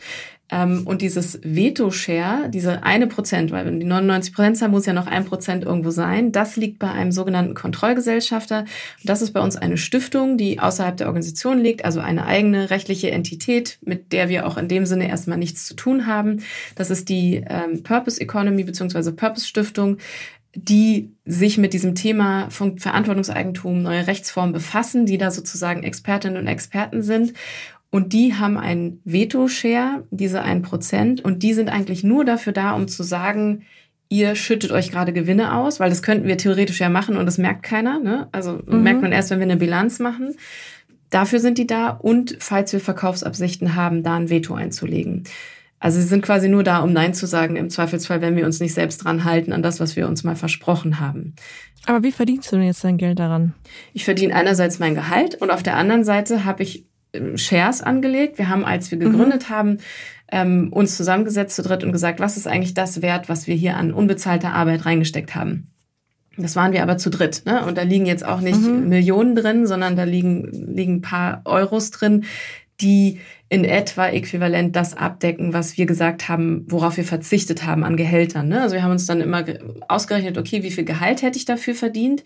Speaker 2: Ähm, und dieses Veto-Share, diese eine Prozent, weil wenn die 99 Prozent haben, muss ja noch ein Prozent irgendwo sein, das liegt bei einem sogenannten Kontrollgesellschafter. Und das ist bei uns eine Stiftung, die außerhalb der Organisation liegt, also eine eigene rechtliche Entität, mit der wir auch in dem Sinne erstmal nichts zu tun haben. Das ist die ähm, Purpose Economy bzw. Purpose Stiftung die sich mit diesem Thema von Verantwortungseigentum, neue Rechtsformen befassen, die da sozusagen Expertinnen und Experten sind. Und die haben einen Veto-Share, diese ein Prozent, und die sind eigentlich nur dafür da, um zu sagen, ihr schüttet euch gerade Gewinne aus, weil das könnten wir theoretisch ja machen und das merkt keiner. Ne? Also mhm. merkt man erst, wenn wir eine Bilanz machen. Dafür sind die da und falls wir Verkaufsabsichten haben, da ein Veto einzulegen. Also sie sind quasi nur da, um Nein zu sagen, im Zweifelsfall, wenn wir uns nicht selbst dran halten an das, was wir uns mal versprochen haben.
Speaker 1: Aber wie verdienst du denn jetzt dein Geld daran?
Speaker 2: Ich verdiene einerseits mein Gehalt und auf der anderen Seite habe ich ähm, Shares angelegt. Wir haben, als wir gegründet mhm. haben, ähm, uns zusammengesetzt zu dritt und gesagt, was ist eigentlich das Wert, was wir hier an unbezahlter Arbeit reingesteckt haben. Das waren wir aber zu dritt. Ne? Und da liegen jetzt auch nicht mhm. Millionen drin, sondern da liegen, liegen ein paar Euros drin, die in etwa äquivalent das abdecken, was wir gesagt haben, worauf wir verzichtet haben an Gehältern. Ne? Also wir haben uns dann immer ausgerechnet, okay, wie viel Gehalt hätte ich dafür verdient?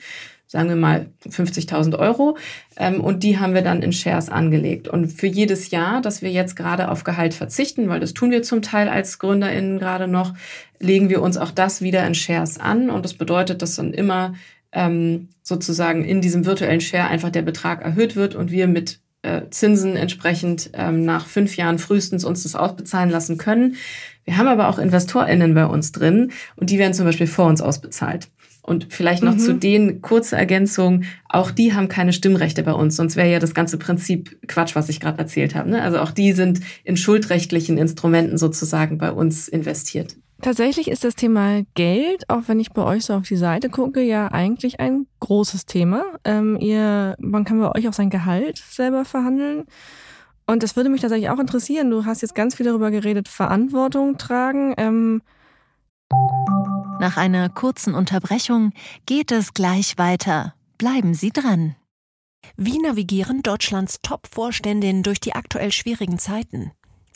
Speaker 2: Sagen wir mal 50.000 Euro. Ähm, und die haben wir dann in Shares angelegt. Und für jedes Jahr, dass wir jetzt gerade auf Gehalt verzichten, weil das tun wir zum Teil als GründerInnen gerade noch, legen wir uns auch das wieder in Shares an. Und das bedeutet, dass dann immer ähm, sozusagen in diesem virtuellen Share einfach der Betrag erhöht wird und wir mit äh, Zinsen entsprechend ähm, nach fünf Jahren frühestens uns das ausbezahlen lassen können. Wir haben aber auch InvestorInnen bei uns drin und die werden zum Beispiel vor uns ausbezahlt. Und vielleicht noch mhm. zu denen kurze Ergänzung, auch die haben keine Stimmrechte bei uns, sonst wäre ja das ganze Prinzip Quatsch, was ich gerade erzählt habe. Ne? Also auch die sind in schuldrechtlichen Instrumenten sozusagen bei uns investiert.
Speaker 1: Tatsächlich ist das Thema Geld, auch wenn ich bei euch so auf die Seite gucke, ja eigentlich ein großes Thema. Ähm, ihr, man kann bei euch auch sein Gehalt selber verhandeln. Und das würde mich tatsächlich auch interessieren. Du hast jetzt ganz viel darüber geredet, Verantwortung tragen. Ähm
Speaker 3: Nach einer kurzen Unterbrechung geht es gleich weiter. Bleiben Sie dran. Wie navigieren Deutschlands Top-Vorständinnen durch die aktuell schwierigen Zeiten?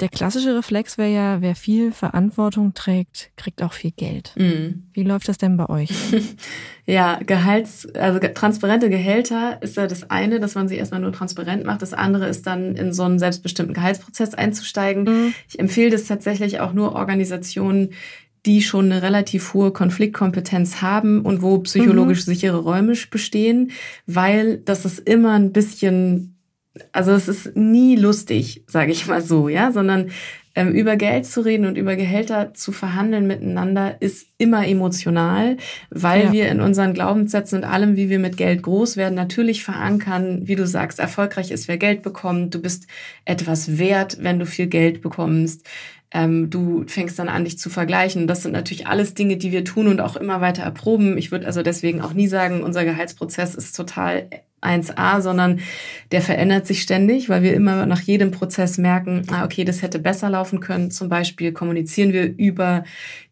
Speaker 1: Der klassische Reflex wäre ja, wer viel Verantwortung trägt, kriegt auch viel Geld. Mhm. Wie läuft das denn bei euch?
Speaker 2: ja, Gehalts, also transparente Gehälter ist ja das eine, dass man sie erstmal nur transparent macht. Das andere ist dann in so einen selbstbestimmten Gehaltsprozess einzusteigen. Mhm. Ich empfehle das tatsächlich auch nur Organisationen, die schon eine relativ hohe Konfliktkompetenz haben und wo psychologisch mhm. sichere Räume bestehen, weil das ist immer ein bisschen also es ist nie lustig, sage ich mal so, ja, sondern ähm, über Geld zu reden und über Gehälter zu verhandeln miteinander ist immer emotional, weil ja. wir in unseren Glaubenssätzen und allem, wie wir mit Geld groß werden, natürlich verankern, wie du sagst, erfolgreich ist, wer Geld bekommt, du bist etwas wert, wenn du viel Geld bekommst. Ähm, du fängst dann an, dich zu vergleichen. Das sind natürlich alles Dinge, die wir tun und auch immer weiter erproben. Ich würde also deswegen auch nie sagen, unser Gehaltsprozess ist total 1a, sondern der verändert sich ständig, weil wir immer nach jedem Prozess merken, ah, okay, das hätte besser laufen können. Zum Beispiel kommunizieren wir über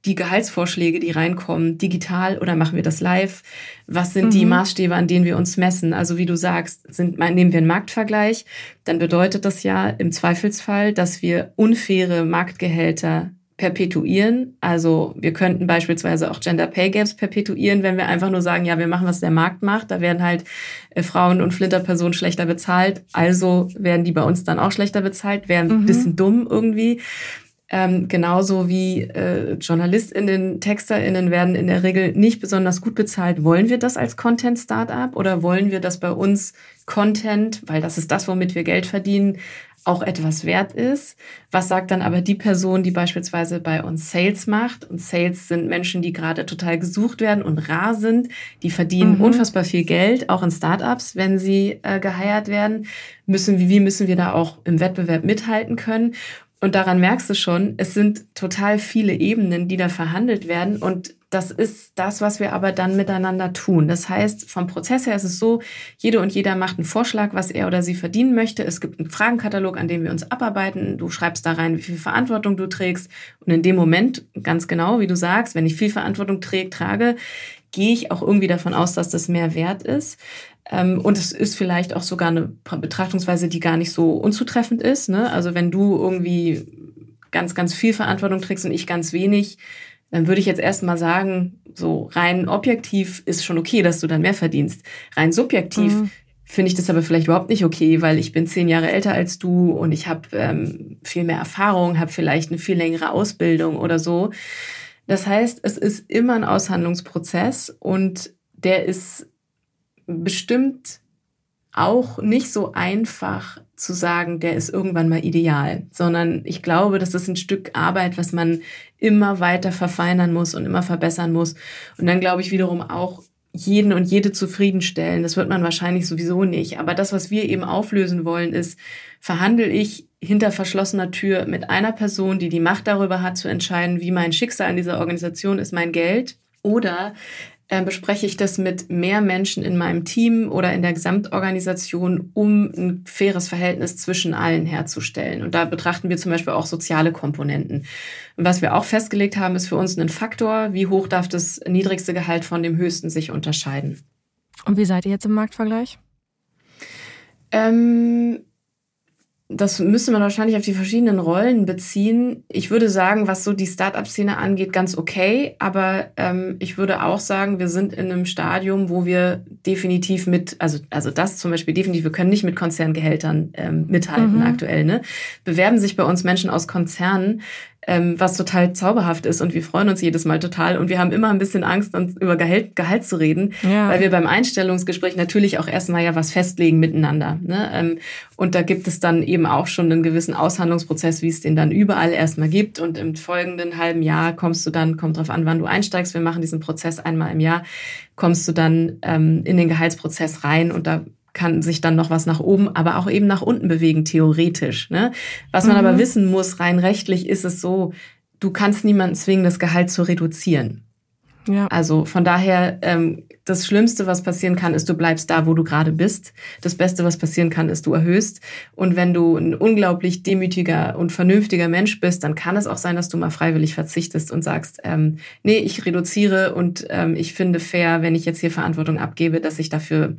Speaker 2: die Gehaltsvorschläge, die reinkommen, digital oder machen wir das live? Was sind mhm. die Maßstäbe, an denen wir uns messen? Also wie du sagst, sind, nehmen wir einen Marktvergleich, dann bedeutet das ja im Zweifelsfall, dass wir unfaire Marktgehälter perpetuieren. Also wir könnten beispielsweise auch Gender Pay Gaps perpetuieren, wenn wir einfach nur sagen, ja, wir machen, was der Markt macht. Da werden halt äh, Frauen und Flinterpersonen schlechter bezahlt. Also werden die bei uns dann auch schlechter bezahlt. Wäre ein mhm. bisschen dumm irgendwie. Ähm, genauso wie äh, JournalistInnen, TexterInnen werden in der Regel nicht besonders gut bezahlt. Wollen wir das als Content-Startup oder wollen wir, dass bei uns Content, weil das ist das, womit wir Geld verdienen, auch etwas wert ist. Was sagt dann aber die Person, die beispielsweise bei uns Sales macht? Und Sales sind Menschen, die gerade total gesucht werden und rar sind. Die verdienen mhm. unfassbar viel Geld, auch in Startups, wenn sie äh, geheiert werden. Müssen, wie müssen wir da auch im Wettbewerb mithalten können? Und daran merkst du schon, es sind total viele Ebenen, die da verhandelt werden. Und das ist das, was wir aber dann miteinander tun. Das heißt, vom Prozess her ist es so, jede und jeder macht einen Vorschlag, was er oder sie verdienen möchte. Es gibt einen Fragenkatalog, an dem wir uns abarbeiten. Du schreibst da rein, wie viel Verantwortung du trägst. Und in dem Moment, ganz genau, wie du sagst, wenn ich viel Verantwortung träge, trage, gehe ich auch irgendwie davon aus, dass das mehr wert ist. Ähm, und es ist vielleicht auch sogar eine Betrachtungsweise, die gar nicht so unzutreffend ist. Ne? Also wenn du irgendwie ganz, ganz viel Verantwortung trägst und ich ganz wenig, dann würde ich jetzt erstmal sagen, so rein objektiv ist schon okay, dass du dann mehr verdienst. Rein subjektiv mhm. finde ich das aber vielleicht überhaupt nicht okay, weil ich bin zehn Jahre älter als du und ich habe ähm, viel mehr Erfahrung, habe vielleicht eine viel längere Ausbildung oder so. Das heißt, es ist immer ein Aushandlungsprozess und der ist bestimmt auch nicht so einfach zu sagen, der ist irgendwann mal ideal, sondern ich glaube, das ist ein Stück Arbeit, was man immer weiter verfeinern muss und immer verbessern muss. Und dann glaube ich wiederum auch jeden und jede zufriedenstellen. Das wird man wahrscheinlich sowieso nicht. Aber das, was wir eben auflösen wollen, ist, verhandle ich hinter verschlossener Tür mit einer Person, die die Macht darüber hat, zu entscheiden, wie mein Schicksal in dieser Organisation ist, mein Geld? Oder äh, bespreche ich das mit mehr Menschen in meinem Team oder in der Gesamtorganisation, um ein faires Verhältnis zwischen allen herzustellen. Und da betrachten wir zum Beispiel auch soziale Komponenten. Und was wir auch festgelegt haben, ist für uns ein Faktor, wie hoch darf das niedrigste Gehalt von dem höchsten sich unterscheiden.
Speaker 1: Und wie seid ihr jetzt im Marktvergleich?
Speaker 2: Ähm, das müsste man wahrscheinlich auf die verschiedenen Rollen beziehen. Ich würde sagen, was so die Startup-Szene angeht, ganz okay. Aber ähm, ich würde auch sagen, wir sind in einem Stadium, wo wir definitiv mit, also, also das zum Beispiel definitiv, wir können nicht mit Konzerngehältern ähm, mithalten mhm. aktuell. Ne? Bewerben sich bei uns Menschen aus Konzernen, ähm, was total zauberhaft ist und wir freuen uns jedes Mal total und wir haben immer ein bisschen Angst, uns über Gehalt, Gehalt zu reden, ja. weil wir beim Einstellungsgespräch natürlich auch erstmal ja was festlegen miteinander. Ne? Ähm, und da gibt es dann eben auch schon einen gewissen Aushandlungsprozess, wie es den dann überall erstmal gibt und im folgenden halben Jahr kommst du dann, kommt drauf an, wann du einsteigst, wir machen diesen Prozess einmal im Jahr, kommst du dann ähm, in den Gehaltsprozess rein und da kann sich dann noch was nach oben, aber auch eben nach unten bewegen, theoretisch. Ne? Was man mhm. aber wissen muss, rein rechtlich ist es so, du kannst niemanden zwingen, das Gehalt zu reduzieren. Ja. Also von daher, ähm, das Schlimmste, was passieren kann, ist, du bleibst da, wo du gerade bist. Das Beste, was passieren kann, ist, du erhöhst. Und wenn du ein unglaublich demütiger und vernünftiger Mensch bist, dann kann es auch sein, dass du mal freiwillig verzichtest und sagst, ähm, nee, ich reduziere und ähm, ich finde fair, wenn ich jetzt hier Verantwortung abgebe, dass ich dafür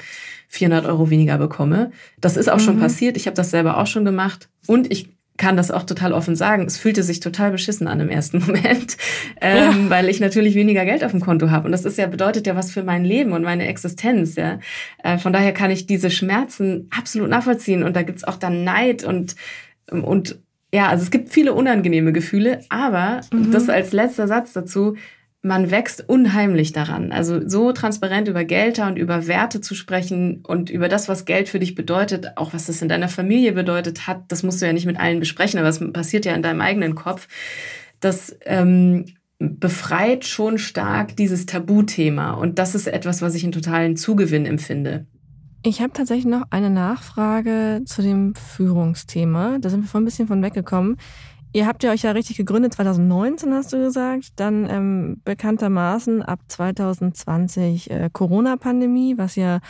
Speaker 2: 400 Euro weniger bekomme. Das ist auch mhm. schon passiert. Ich habe das selber auch schon gemacht. Und ich kann das auch total offen sagen. Es fühlte sich total beschissen an im ersten Moment, ähm, ja. weil ich natürlich weniger Geld auf dem Konto habe. Und das ist ja bedeutet ja was für mein Leben und meine Existenz. Ja, äh, von daher kann ich diese Schmerzen absolut nachvollziehen. Und da gibt's auch dann Neid und und ja, also es gibt viele unangenehme Gefühle. Aber mhm. das als letzter Satz dazu man wächst unheimlich daran. Also so transparent über Gelder und über Werte zu sprechen und über das, was Geld für dich bedeutet, auch was das in deiner Familie bedeutet hat, das musst du ja nicht mit allen besprechen, aber es passiert ja in deinem eigenen Kopf. Das ähm, befreit schon stark dieses Tabuthema und das ist etwas, was ich einen totalen Zugewinn empfinde.
Speaker 1: Ich habe tatsächlich noch eine Nachfrage zu dem Führungsthema. Da sind wir vor ein bisschen von weggekommen. Ihr habt ja euch ja richtig gegründet, 2019 hast du gesagt, dann ähm, bekanntermaßen ab 2020 äh, Corona-Pandemie, was ja,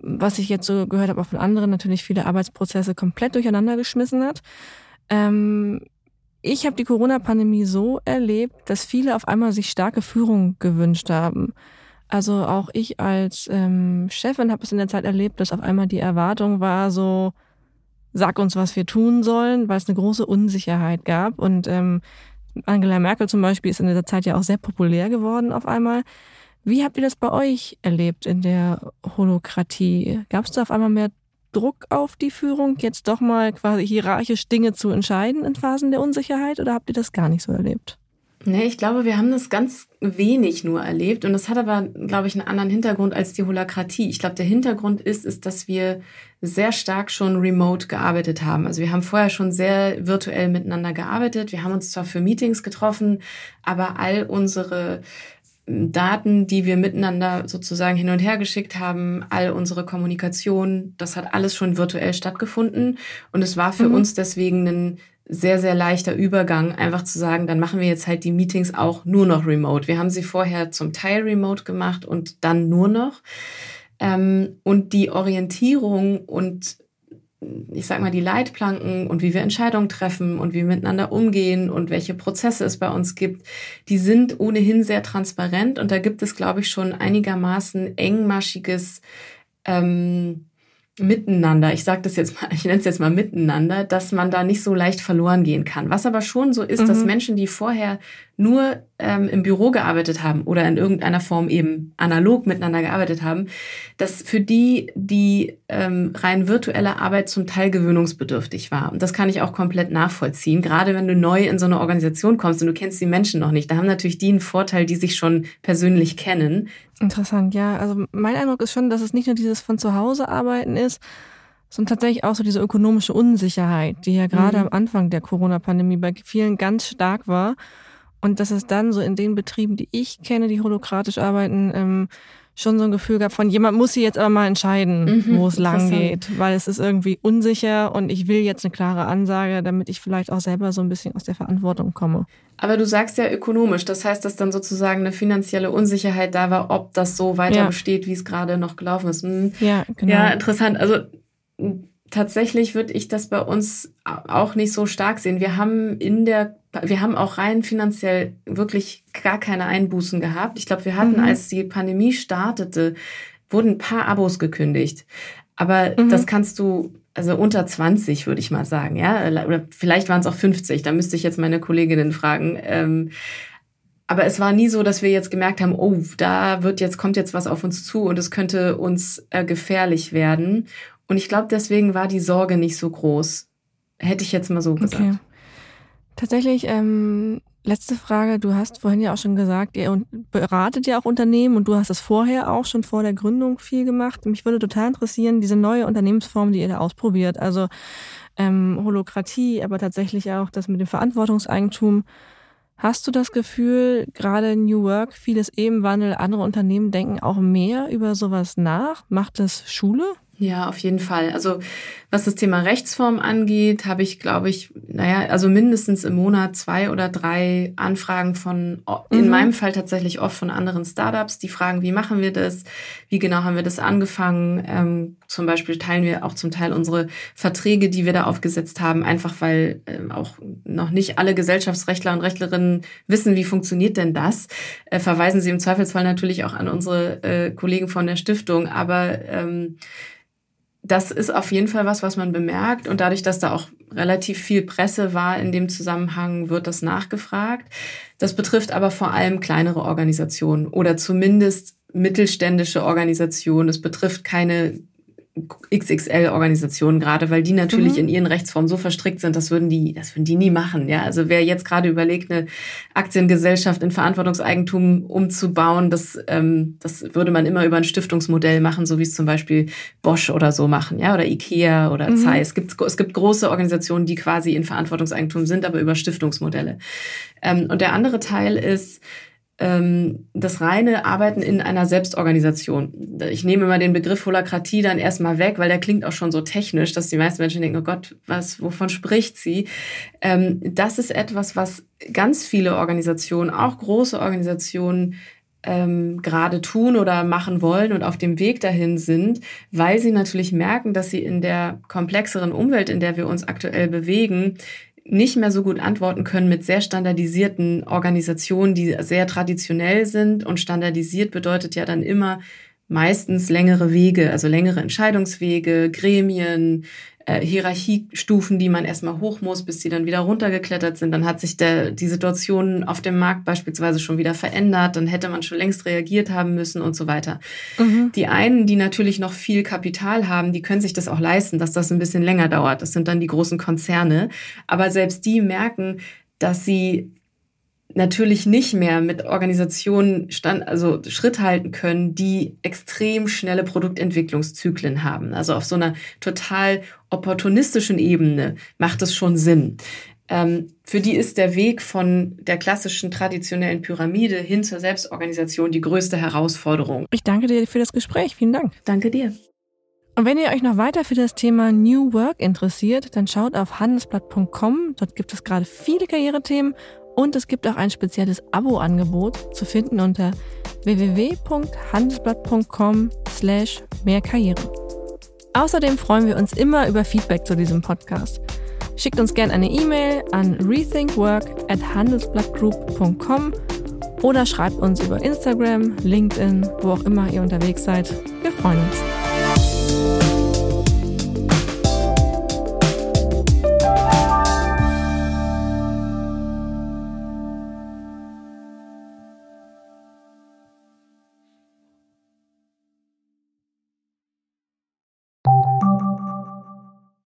Speaker 1: was ich jetzt so gehört habe, auch von anderen natürlich viele Arbeitsprozesse komplett durcheinander geschmissen hat. Ähm, ich habe die Corona-Pandemie so erlebt, dass viele auf einmal sich starke Führung gewünscht haben. Also auch ich als ähm, Chefin habe es in der Zeit erlebt, dass auf einmal die Erwartung war, so sag uns, was wir tun sollen, weil es eine große Unsicherheit gab. Und ähm, Angela Merkel zum Beispiel ist in dieser Zeit ja auch sehr populär geworden auf einmal. Wie habt ihr das bei euch erlebt in der Holokratie? Gab es da auf einmal mehr Druck auf die Führung, jetzt doch mal quasi hierarchisch Dinge zu entscheiden in Phasen der Unsicherheit oder habt ihr das gar nicht so erlebt?
Speaker 2: Nee, ich glaube, wir haben das ganz wenig nur erlebt. Und das hat aber, glaube ich, einen anderen Hintergrund als die Holakratie. Ich glaube, der Hintergrund ist, ist, dass wir sehr stark schon remote gearbeitet haben. Also wir haben vorher schon sehr virtuell miteinander gearbeitet. Wir haben uns zwar für Meetings getroffen, aber all unsere Daten, die wir miteinander sozusagen hin und her geschickt haben, all unsere Kommunikation, das hat alles schon virtuell stattgefunden. Und es war für mhm. uns deswegen ein sehr, sehr leichter Übergang, einfach zu sagen, dann machen wir jetzt halt die Meetings auch nur noch remote. Wir haben sie vorher zum Teil remote gemacht und dann nur noch. Ähm, und die Orientierung und ich sag mal, die Leitplanken und wie wir Entscheidungen treffen und wie wir miteinander umgehen und welche Prozesse es bei uns gibt, die sind ohnehin sehr transparent und da gibt es, glaube ich, schon einigermaßen engmaschiges ähm, Miteinander, ich sage das jetzt mal, ich nenne es jetzt mal Miteinander, dass man da nicht so leicht verloren gehen kann. Was aber schon so ist, mhm. dass Menschen, die vorher nur ähm, im Büro gearbeitet haben oder in irgendeiner Form eben analog miteinander gearbeitet haben, dass für die die ähm, rein virtuelle Arbeit zum Teil gewöhnungsbedürftig war. Und das kann ich auch komplett nachvollziehen. Gerade wenn du neu in so eine Organisation kommst und du kennst die Menschen noch nicht, da haben natürlich die einen Vorteil, die sich schon persönlich kennen.
Speaker 1: Interessant, ja. Also mein Eindruck ist schon, dass es nicht nur dieses von zu Hause arbeiten ist, sondern tatsächlich auch so diese ökonomische Unsicherheit, die ja gerade mhm. am Anfang der Corona-Pandemie bei vielen ganz stark war. Und dass es dann so in den Betrieben, die ich kenne, die holokratisch arbeiten, ähm, schon so ein Gefühl gab von jemand muss sie jetzt aber mal entscheiden, mhm, wo es lang geht, weil es ist irgendwie unsicher und ich will jetzt eine klare Ansage, damit ich vielleicht auch selber so ein bisschen aus der Verantwortung komme.
Speaker 2: Aber du sagst ja ökonomisch, das heißt, dass dann sozusagen eine finanzielle Unsicherheit da war, ob das so weiter ja. besteht, wie es gerade noch gelaufen ist. Hm. Ja, genau. Ja, interessant. Also tatsächlich würde ich das bei uns auch nicht so stark sehen. Wir haben in der wir haben auch rein finanziell wirklich gar keine Einbußen gehabt. Ich glaube, wir hatten, mhm. als die Pandemie startete, wurden ein paar Abos gekündigt. Aber mhm. das kannst du, also unter 20 würde ich mal sagen, ja. Oder vielleicht waren es auch 50, da müsste ich jetzt meine Kolleginnen fragen. Ähm, aber es war nie so, dass wir jetzt gemerkt haben, oh, da wird jetzt, kommt jetzt was auf uns zu und es könnte uns äh, gefährlich werden. Und ich glaube, deswegen war die Sorge nicht so groß. Hätte ich jetzt mal so gesagt. Okay.
Speaker 1: Tatsächlich, ähm, letzte Frage. Du hast vorhin ja auch schon gesagt, ihr beratet ja auch Unternehmen und du hast es vorher auch schon vor der Gründung viel gemacht. Mich würde total interessieren, diese neue Unternehmensform, die ihr da ausprobiert. Also ähm, Holokratie, aber tatsächlich auch das mit dem Verantwortungseigentum. Hast du das Gefühl, gerade New Work, vieles Ebenwandel, andere Unternehmen denken auch mehr über sowas nach? Macht das Schule?
Speaker 2: Ja, auf jeden Fall. Also was das Thema Rechtsform angeht, habe ich, glaube ich, naja, also mindestens im Monat zwei oder drei Anfragen von, in mhm. meinem Fall tatsächlich oft von anderen Startups, die fragen, wie machen wir das? Wie genau haben wir das angefangen? Ähm, zum Beispiel teilen wir auch zum Teil unsere Verträge, die wir da aufgesetzt haben, einfach weil ähm, auch noch nicht alle Gesellschaftsrechtler und Rechtlerinnen wissen, wie funktioniert denn das. Äh, verweisen sie im Zweifelsfall natürlich auch an unsere äh, Kollegen von der Stiftung, aber ähm, das ist auf jeden Fall was, was man bemerkt. Und dadurch, dass da auch relativ viel Presse war in dem Zusammenhang, wird das nachgefragt. Das betrifft aber vor allem kleinere Organisationen oder zumindest mittelständische Organisationen. Es betrifft keine XXL-Organisationen gerade, weil die natürlich mhm. in ihren Rechtsformen so verstrickt sind, das würden die, das würden die nie machen. Ja, also wer jetzt gerade überlegt, eine Aktiengesellschaft in Verantwortungseigentum umzubauen, das, ähm, das würde man immer über ein Stiftungsmodell machen, so wie es zum Beispiel Bosch oder so machen, ja, oder Ikea oder mhm. Zeiss. Es gibt, es gibt große Organisationen, die quasi in Verantwortungseigentum sind, aber über Stiftungsmodelle. Ähm, und der andere Teil ist, das reine Arbeiten in einer Selbstorganisation. Ich nehme immer den Begriff Holakratie dann erstmal weg, weil der klingt auch schon so technisch, dass die meisten Menschen denken, oh Gott, was, wovon spricht sie? Ähm, das ist etwas, was ganz viele Organisationen, auch große Organisationen, ähm, gerade tun oder machen wollen und auf dem Weg dahin sind, weil sie natürlich merken, dass sie in der komplexeren Umwelt, in der wir uns aktuell bewegen, nicht mehr so gut antworten können mit sehr standardisierten Organisationen, die sehr traditionell sind. Und standardisiert bedeutet ja dann immer meistens längere Wege, also längere Entscheidungswege, Gremien, äh, Hierarchiestufen, die man erstmal hoch muss, bis sie dann wieder runtergeklettert sind. Dann hat sich der, die Situation auf dem Markt beispielsweise schon wieder verändert. Dann hätte man schon längst reagiert haben müssen und so weiter. Mhm. Die einen, die natürlich noch viel Kapital haben, die können sich das auch leisten, dass das ein bisschen länger dauert. Das sind dann die großen Konzerne. Aber selbst die merken, dass sie natürlich nicht mehr mit Organisationen stand, also Schritt halten können, die extrem schnelle Produktentwicklungszyklen haben. Also auf so einer total opportunistischen Ebene macht es schon Sinn. Ähm, für die ist der Weg von der klassischen traditionellen Pyramide hin zur Selbstorganisation die größte Herausforderung.
Speaker 1: Ich danke dir für das Gespräch. Vielen Dank.
Speaker 2: Danke dir.
Speaker 1: Und wenn ihr euch noch weiter für das Thema New Work interessiert, dann schaut auf handelsblatt.com. Dort gibt es gerade viele Karrierethemen und es gibt auch ein spezielles Abo-Angebot zu finden unter www.handelsblatt.com slash mehr Karriere. Außerdem freuen wir uns immer über Feedback zu diesem Podcast. Schickt uns gerne eine E-Mail an rethinkwork at handelsblattgroup.com oder schreibt uns über Instagram, LinkedIn, wo auch immer ihr unterwegs seid. Wir freuen uns.